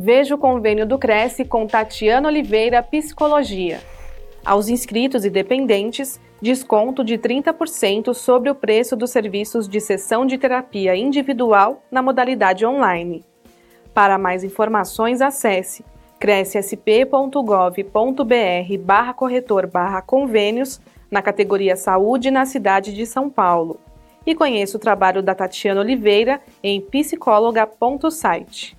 Veja o convênio do Cresce com Tatiana Oliveira Psicologia. Aos inscritos e dependentes, desconto de 30% sobre o preço dos serviços de sessão de terapia individual na modalidade online. Para mais informações, acesse crescsp.gov.br barra corretor barra convênios na categoria Saúde na cidade de São Paulo. E conheça o trabalho da Tatiana Oliveira em psicóloga.site.